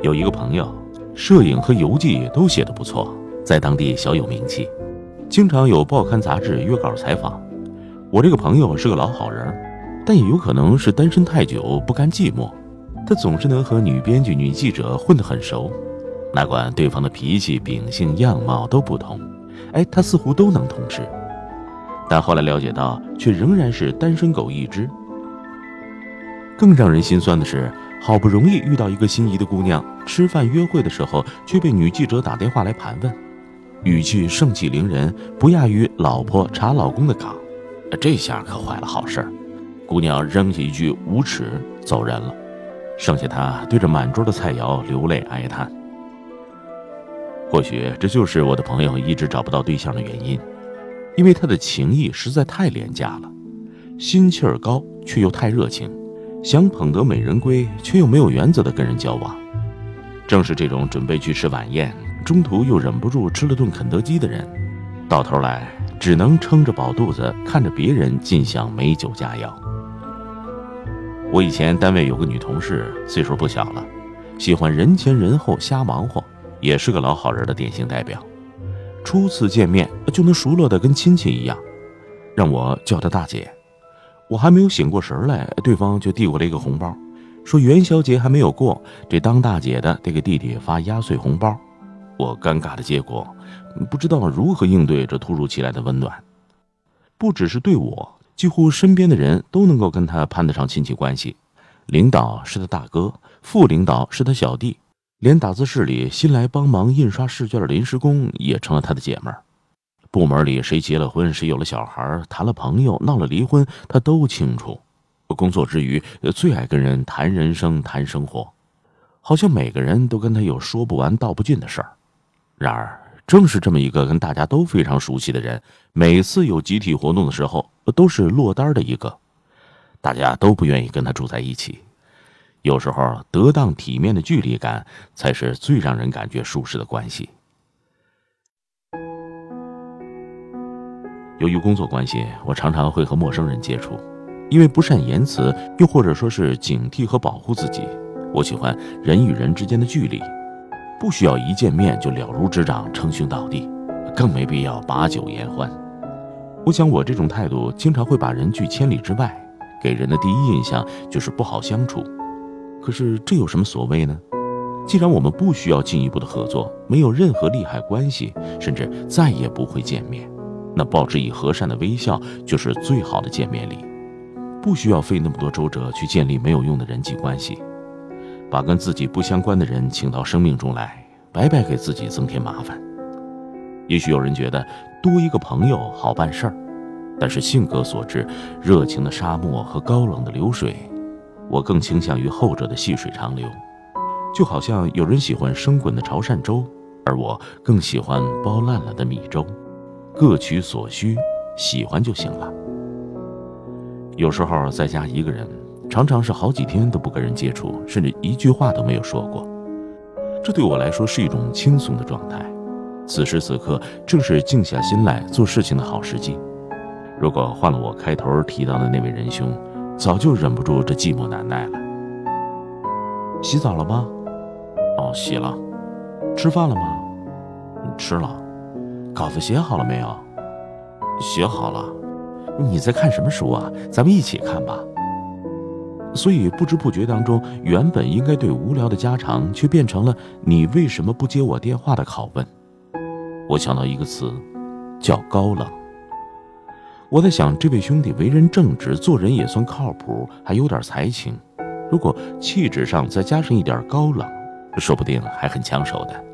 有一个朋友，摄影和游记都写得不错，在当地小有名气，经常有报刊杂志约稿采访。我这个朋友是个老好人，但也有可能是单身太久不甘寂寞，他总是能和女编剧、女记者混得很熟，哪管对方的脾气、秉性、样貌都不同，哎，他似乎都能通吃。但后来了解到，却仍然是单身狗一只。更让人心酸的是。好不容易遇到一个心仪的姑娘，吃饭约会的时候却被女记者打电话来盘问，语气盛气凌人，不亚于老婆查老公的岗。这下可坏了好事儿，姑娘扔下一句“无耻”走人了，剩下他对着满桌的菜肴流泪哀叹。或许这就是我的朋友一直找不到对象的原因，因为他的情谊实在太廉价了，心气儿高却又太热情。想捧得美人归，却又没有原则的跟人交往，正是这种准备去吃晚宴，中途又忍不住吃了顿肯德基的人，到头来只能撑着饱肚子看着别人尽享美酒佳肴。我以前单位有个女同事，岁数不小了，喜欢人前人后瞎忙活，也是个老好人的典型代表。初次见面就能熟络的跟亲戚一样，让我叫她大姐。我还没有醒过神来，对方就递过来一个红包，说元宵节还没有过，这当大姐的得给弟弟发压岁红包。我尴尬的结果，不知道如何应对这突如其来的温暖。不只是对我，几乎身边的人都能够跟他攀得上亲戚关系。领导是他大哥，副领导是他小弟，连打字室里新来帮忙印刷试卷的临时工也成了他的姐们儿。部门里谁结了婚，谁有了小孩，谈了朋友，闹了离婚，他都清楚。工作之余，最爱跟人谈人生、谈生活，好像每个人都跟他有说不完、道不尽的事儿。然而，正是这么一个跟大家都非常熟悉的人，每次有集体活动的时候，都是落单的一个。大家都不愿意跟他住在一起。有时候，得当体面的距离感，才是最让人感觉舒适的关系。由于工作关系，我常常会和陌生人接触，因为不善言辞，又或者说是警惕和保护自己，我喜欢人与人之间的距离，不需要一见面就了如指掌、称兄道弟，更没必要把酒言欢。我想我这种态度经常会把人拒千里之外，给人的第一印象就是不好相处。可是这有什么所谓呢？既然我们不需要进一步的合作，没有任何利害关系，甚至再也不会见面。那报之以和善的微笑就是最好的见面礼，不需要费那么多周折去建立没有用的人际关系，把跟自己不相关的人请到生命中来，白白给自己增添麻烦。也许有人觉得多一个朋友好办事儿，但是性格所致，热情的沙漠和高冷的流水，我更倾向于后者的细水长流。就好像有人喜欢生滚的潮汕粥，而我更喜欢包烂了的米粥。各取所需，喜欢就行了。有时候在家一个人，常常是好几天都不跟人接触，甚至一句话都没有说过。这对我来说是一种轻松的状态。此时此刻，正是静下心来做事情的好时机。如果换了我开头提到的那位仁兄，早就忍不住这寂寞难耐了。洗澡了吗？哦，洗了。吃饭了吗？吃了。稿子写好了没有？写好了。你在看什么书啊？咱们一起看吧。所以不知不觉当中，原本应该对无聊的家常，却变成了“你为什么不接我电话”的拷问。我想到一个词，叫高冷。我在想，这位兄弟为人正直，做人也算靠谱，还有点才情。如果气质上再加上一点高冷，说不定还很抢手的。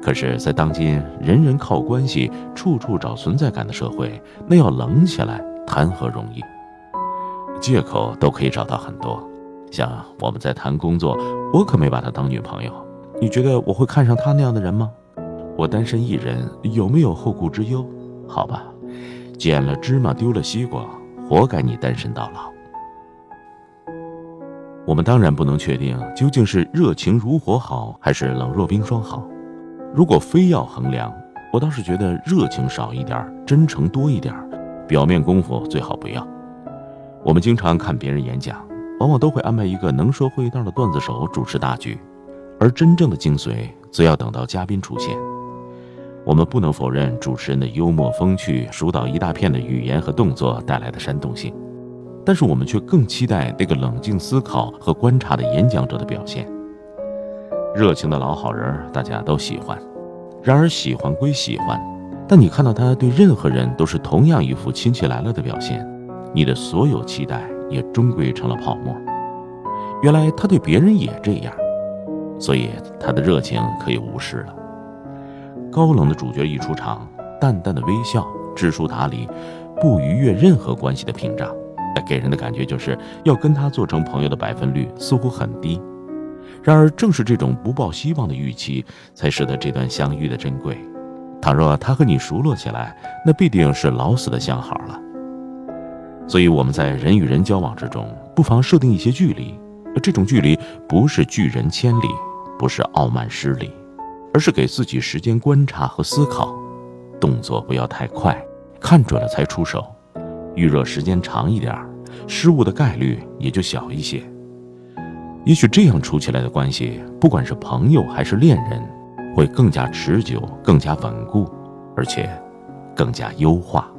可是，在当今人人靠关系、处处找存在感的社会，那要冷起来，谈何容易？借口都可以找到很多。像我们在谈工作，我可没把她当女朋友。你觉得我会看上她那样的人吗？我单身一人，有没有后顾之忧？好吧。捡了芝麻丢了西瓜，活该你单身到老。我们当然不能确定究竟是热情如火好，还是冷若冰霜好。如果非要衡量，我倒是觉得热情少一点，真诚多一点，表面功夫最好不要。我们经常看别人演讲，往往都会安排一个能说会道的段子手主持大局，而真正的精髓，则要等到嘉宾出现。我们不能否认主持人的幽默风趣、疏导一大片的语言和动作带来的煽动性，但是我们却更期待那个冷静思考和观察的演讲者的表现。热情的老好人大家都喜欢，然而喜欢归喜欢，但你看到他对任何人都是同样一副亲戚来了的表现，你的所有期待也终归成了泡沫。原来他对别人也这样，所以他的热情可以无视了。高冷的主角一出场，淡淡的微笑，知书达理，不逾越任何关系的屏障，给人的感觉就是要跟他做成朋友的百分率似乎很低。然而，正是这种不抱希望的预期，才使得这段相遇的珍贵。倘若他和你熟络起来，那必定是老死的相好了。所以，我们在人与人交往之中，不妨设定一些距离。这种距离不是拒人千里，不是傲慢失礼。而是给自己时间观察和思考，动作不要太快，看准了才出手。预热时间长一点，失误的概率也就小一些。也许这样处起来的关系，不管是朋友还是恋人，会更加持久、更加稳固，而且更加优化。